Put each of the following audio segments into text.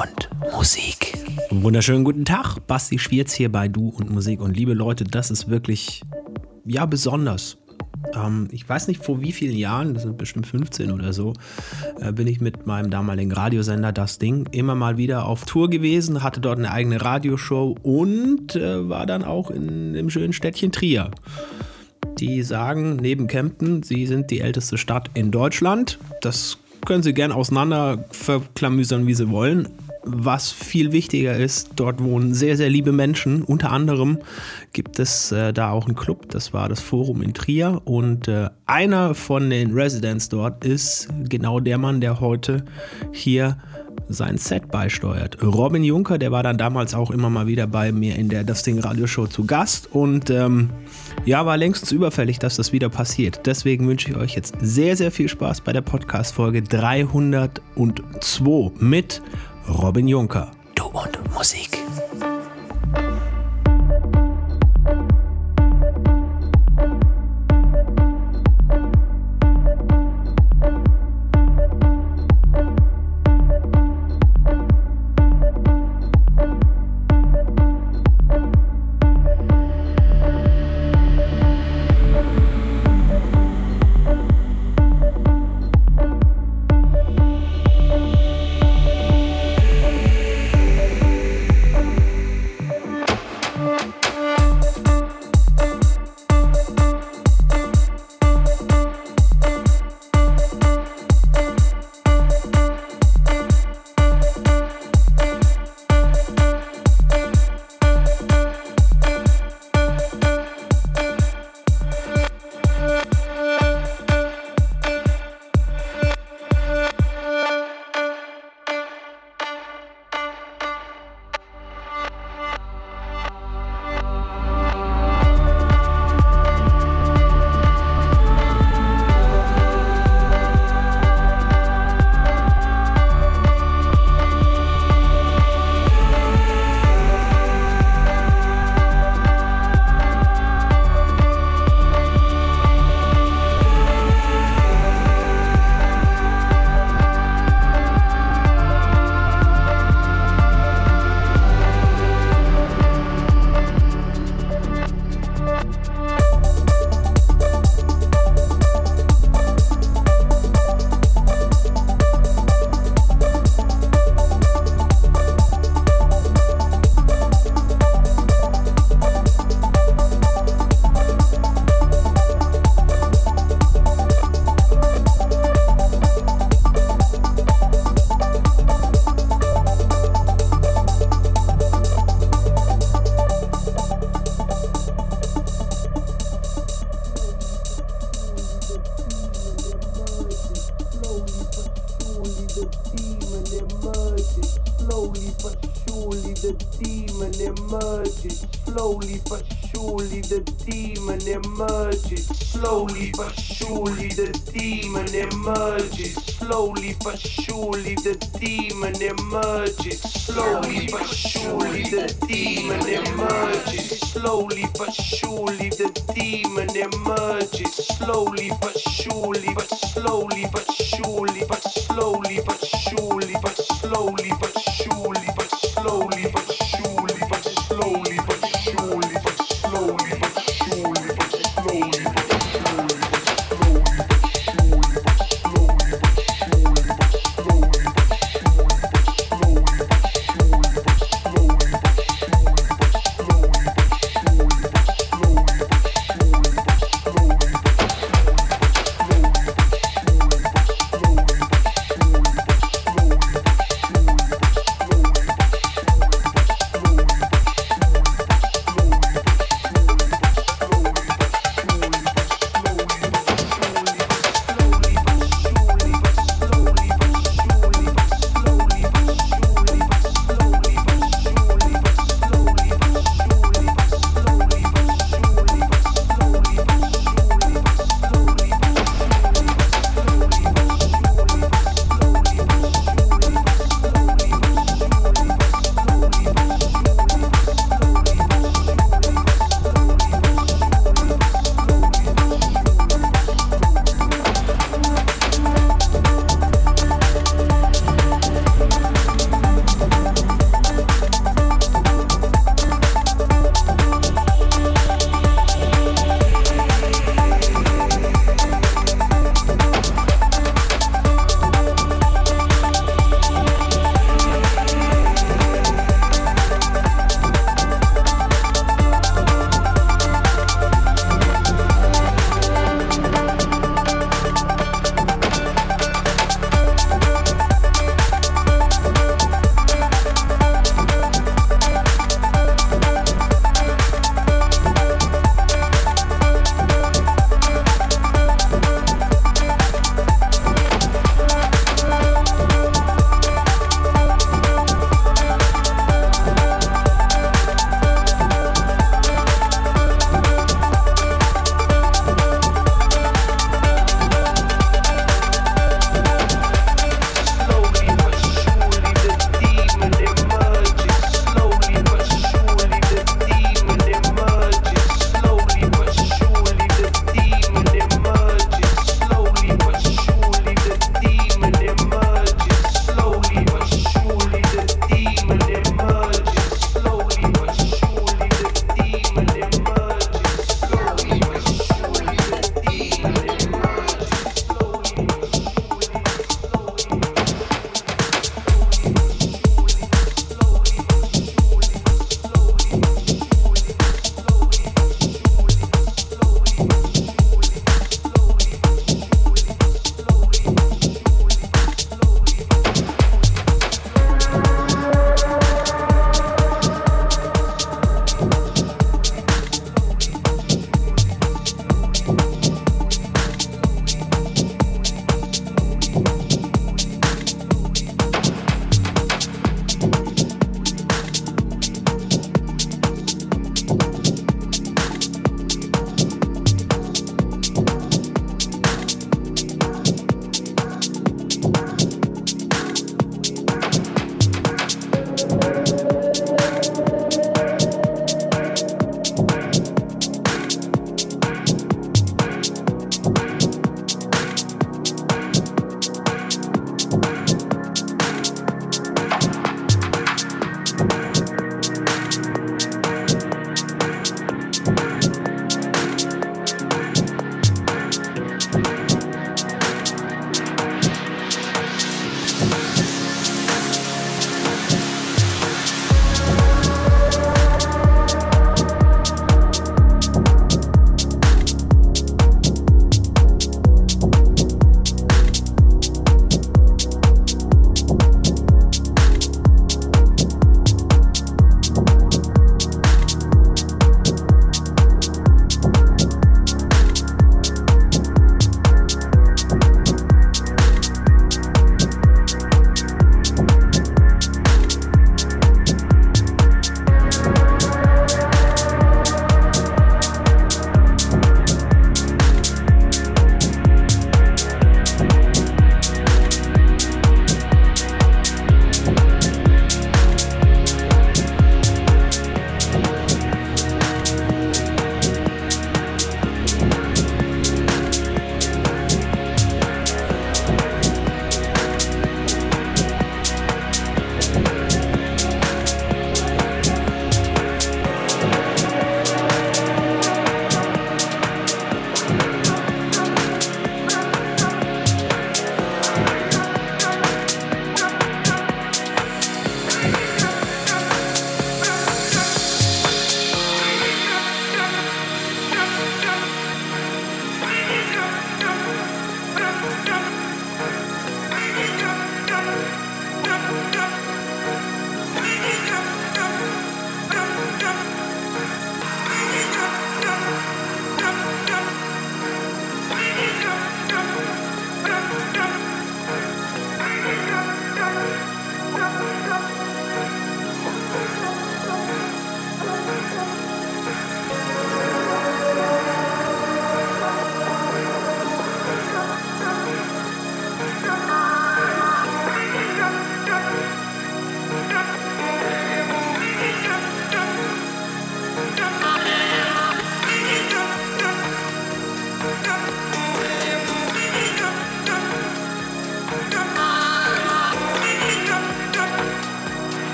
und Musik. Wunderschönen guten Tag, Basti Schwierz hier bei Du und Musik. Und liebe Leute, das ist wirklich, ja, besonders. Ähm, ich weiß nicht vor wie vielen Jahren, das sind bestimmt 15 oder so, äh, bin ich mit meinem damaligen Radiosender Das Ding immer mal wieder auf Tour gewesen, hatte dort eine eigene Radioshow und äh, war dann auch in dem schönen Städtchen Trier. Die sagen neben Kempten, sie sind die älteste Stadt in Deutschland. Das können sie gern auseinander verklamüsern, wie sie wollen. Was viel wichtiger ist, dort wohnen sehr, sehr liebe Menschen. Unter anderem gibt es äh, da auch einen Club, das war das Forum in Trier. Und äh, einer von den Residents dort ist genau der Mann, der heute hier sein Set beisteuert. Robin Juncker, der war dann damals auch immer mal wieder bei mir in der Das Ding Radioshow zu Gast und ähm, ja, war längstens überfällig, dass das wieder passiert. Deswegen wünsche ich euch jetzt sehr, sehr viel Spaß bei der Podcast-Folge 302 mit Robin Juncker. Du und Musik.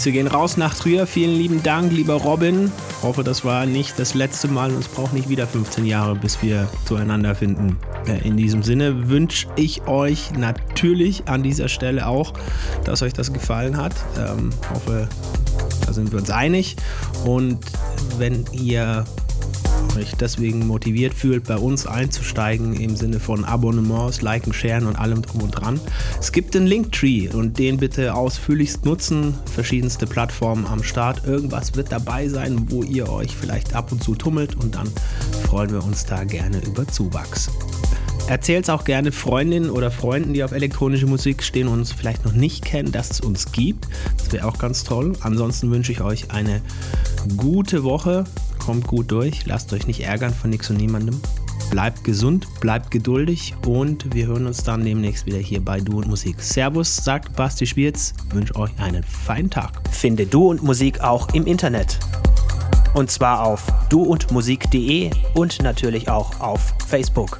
Grüße gehen raus nach Trier. Vielen lieben Dank, lieber Robin. Hoffe, das war nicht das letzte Mal und es braucht nicht wieder 15 Jahre, bis wir zueinander finden. In diesem Sinne wünsche ich euch natürlich an dieser Stelle auch, dass euch das gefallen hat. Ähm, hoffe, da sind wir uns einig. Und wenn ihr euch deswegen motiviert fühlt, bei uns einzusteigen im Sinne von Abonnements, Liken, Sharen und allem drum und dran. Es gibt den Linktree und den bitte ausführlichst nutzen. Verschiedenste Plattformen am Start. Irgendwas wird dabei sein, wo ihr euch vielleicht ab und zu tummelt und dann freuen wir uns da gerne über Zuwachs. Erzählt es auch gerne Freundinnen oder Freunden, die auf elektronische Musik stehen und uns vielleicht noch nicht kennen, dass es uns gibt. Das wäre auch ganz toll. Ansonsten wünsche ich euch eine gute Woche kommt gut durch, lasst euch nicht ärgern von nichts und niemandem. Bleibt gesund, bleibt geduldig und wir hören uns dann demnächst wieder hier bei Du und Musik. Servus, sagt Basti Schwierz, wünsche euch einen feinen Tag. Finde Du und Musik auch im Internet. Und zwar auf duundmusik.de und natürlich auch auf Facebook.